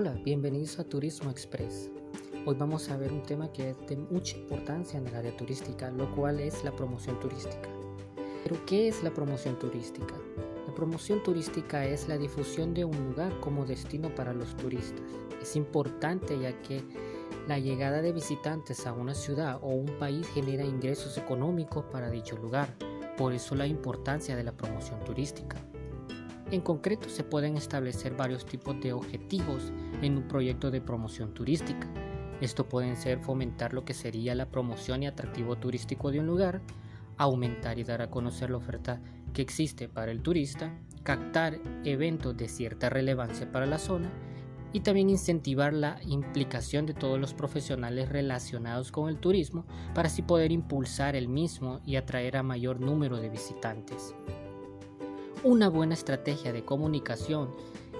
Hola, bienvenidos a Turismo Express. Hoy vamos a ver un tema que es de mucha importancia en el área turística, lo cual es la promoción turística. Pero, ¿qué es la promoción turística? La promoción turística es la difusión de un lugar como destino para los turistas. Es importante ya que la llegada de visitantes a una ciudad o un país genera ingresos económicos para dicho lugar. Por eso la importancia de la promoción turística. En concreto, se pueden establecer varios tipos de objetivos en un proyecto de promoción turística. Esto pueden ser fomentar lo que sería la promoción y atractivo turístico de un lugar, aumentar y dar a conocer la oferta que existe para el turista, captar eventos de cierta relevancia para la zona y también incentivar la implicación de todos los profesionales relacionados con el turismo para así poder impulsar el mismo y atraer a mayor número de visitantes. Una buena estrategia de comunicación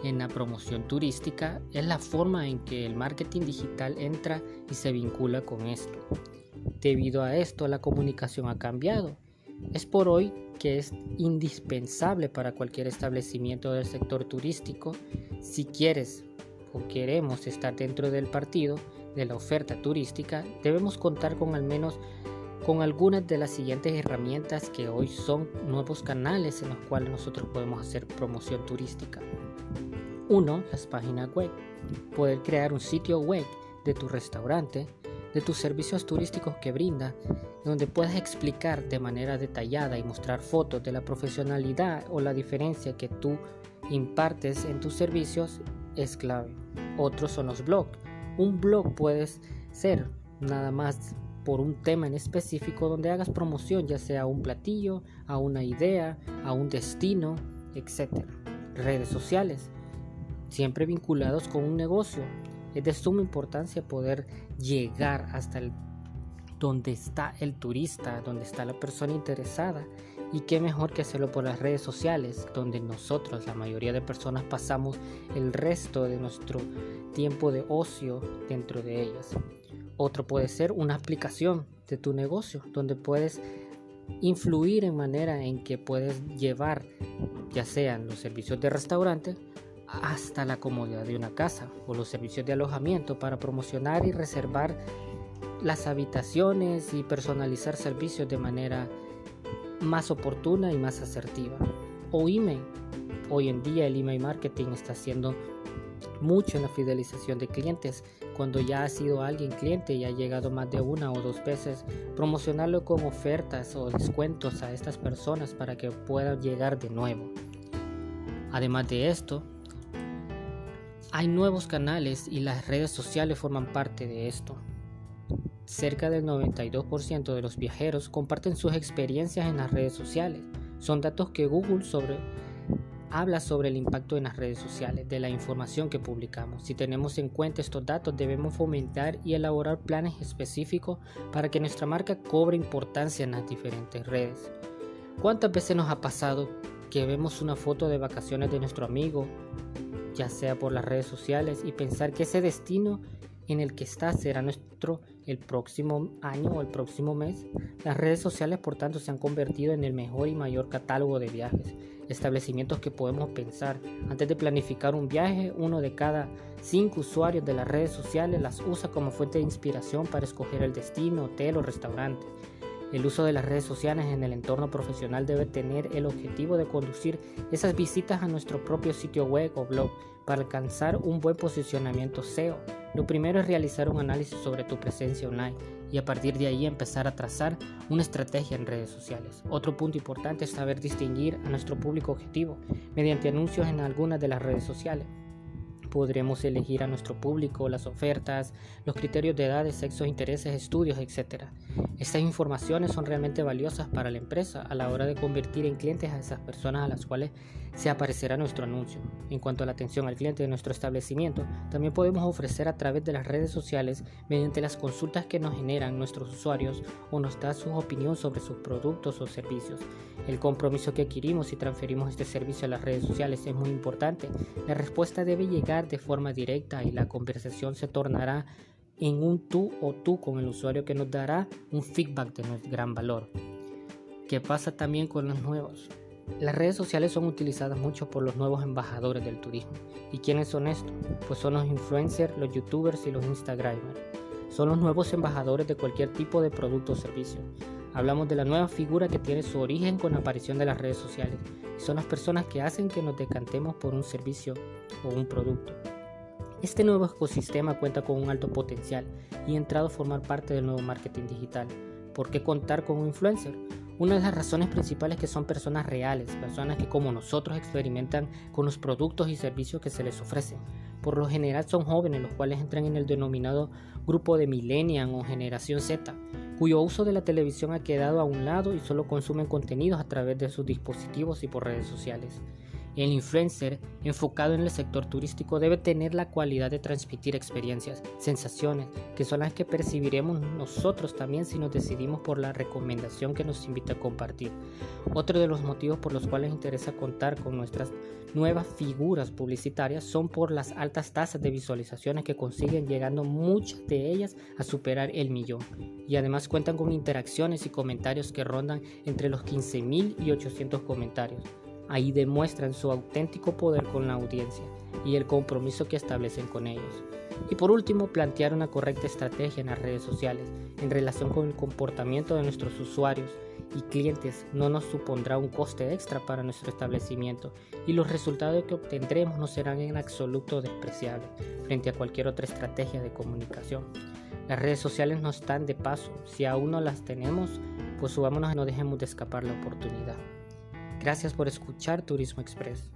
en la promoción turística es la forma en que el marketing digital entra y se vincula con esto. Debido a esto, la comunicación ha cambiado. Es por hoy que es indispensable para cualquier establecimiento del sector turístico si quieres o queremos estar dentro del partido de la oferta turística, debemos contar con al menos con algunas de las siguientes herramientas que hoy son nuevos canales en los cuales nosotros podemos hacer promoción turística. 1. Las páginas web. Poder crear un sitio web de tu restaurante, de tus servicios turísticos que brinda, donde puedas explicar de manera detallada y mostrar fotos de la profesionalidad o la diferencia que tú impartes en tus servicios es clave. Otros son los blogs. Un blog puede ser nada más por un tema en específico donde hagas promoción, ya sea a un platillo, a una idea, a un destino, etc. Redes sociales, siempre vinculados con un negocio. Es de suma importancia poder llegar hasta el donde está el turista, donde está la persona interesada. Y qué mejor que hacerlo por las redes sociales, donde nosotros, la mayoría de personas, pasamos el resto de nuestro tiempo de ocio dentro de ellas. Otro puede ser una aplicación de tu negocio donde puedes influir en manera en que puedes llevar ya sean los servicios de restaurante hasta la comodidad de una casa o los servicios de alojamiento para promocionar y reservar las habitaciones y personalizar servicios de manera más oportuna y más asertiva. O email. Hoy en día el email marketing está haciendo mucho en la fidelización de clientes. Cuando ya ha sido alguien cliente y ha llegado más de una o dos veces, promocionarlo con ofertas o descuentos a estas personas para que puedan llegar de nuevo. Además de esto, hay nuevos canales y las redes sociales forman parte de esto. Cerca del 92% de los viajeros comparten sus experiencias en las redes sociales. Son datos que Google sobre habla sobre el impacto en las redes sociales de la información que publicamos. Si tenemos en cuenta estos datos, debemos fomentar y elaborar planes específicos para que nuestra marca cobre importancia en las diferentes redes. ¿Cuántas veces nos ha pasado que vemos una foto de vacaciones de nuestro amigo, ya sea por las redes sociales, y pensar que ese destino en el que está será nuestro el próximo año o el próximo mes? Las redes sociales, por tanto, se han convertido en el mejor y mayor catálogo de viajes establecimientos que podemos pensar. Antes de planificar un viaje, uno de cada cinco usuarios de las redes sociales las usa como fuente de inspiración para escoger el destino, hotel o restaurante. El uso de las redes sociales en el entorno profesional debe tener el objetivo de conducir esas visitas a nuestro propio sitio web o blog para alcanzar un buen posicionamiento SEO. Lo primero es realizar un análisis sobre tu presencia online y a partir de ahí empezar a trazar una estrategia en redes sociales. Otro punto importante es saber distinguir a nuestro público objetivo mediante anuncios en algunas de las redes sociales. Podremos elegir a nuestro público, las ofertas, los criterios de edades, sexos, intereses, estudios, etc. Estas informaciones son realmente valiosas para la empresa a la hora de convertir en clientes a esas personas a las cuales se aparecerá nuestro anuncio. En cuanto a la atención al cliente de nuestro establecimiento, también podemos ofrecer a través de las redes sociales mediante las consultas que nos generan nuestros usuarios o nos da su opinión sobre sus productos o servicios. El compromiso que adquirimos y transferimos este servicio a las redes sociales es muy importante. La respuesta debe llegar de forma directa y la conversación se tornará en un tú o tú con el usuario que nos dará un feedback de gran valor. ¿Qué pasa también con los nuevos? Las redes sociales son utilizadas mucho por los nuevos embajadores del turismo. ¿Y quiénes son estos? Pues son los influencers, los youtubers y los instagramers. Son los nuevos embajadores de cualquier tipo de producto o servicio. Hablamos de la nueva figura que tiene su origen con la aparición de las redes sociales. son las personas que hacen que nos decantemos por un servicio o un producto. Este nuevo ecosistema cuenta con un alto potencial y ha entrado a formar parte del nuevo marketing digital. ¿Por qué contar con un influencer? Una de las razones principales es que son personas reales, personas que como nosotros experimentan con los productos y servicios que se les ofrecen. Por lo general son jóvenes los cuales entran en el denominado grupo de millennial o generación Z, cuyo uso de la televisión ha quedado a un lado y solo consumen contenidos a través de sus dispositivos y por redes sociales. El influencer enfocado en el sector turístico debe tener la cualidad de transmitir experiencias, sensaciones, que son las que percibiremos nosotros también si nos decidimos por la recomendación que nos invita a compartir. Otro de los motivos por los cuales interesa contar con nuestras nuevas figuras publicitarias son por las altas tasas de visualizaciones que consiguen llegando muchas de ellas a superar el millón y además cuentan con interacciones y comentarios que rondan entre los 15.000 y 800 comentarios. Ahí demuestran su auténtico poder con la audiencia y el compromiso que establecen con ellos. Y por último, plantear una correcta estrategia en las redes sociales en relación con el comportamiento de nuestros usuarios y clientes no nos supondrá un coste extra para nuestro establecimiento y los resultados que obtendremos no serán en absoluto despreciables frente a cualquier otra estrategia de comunicación. Las redes sociales no están de paso, si aún no las tenemos, pues subámonos y no dejemos de escapar la oportunidad. Gracias por escuchar Turismo Express.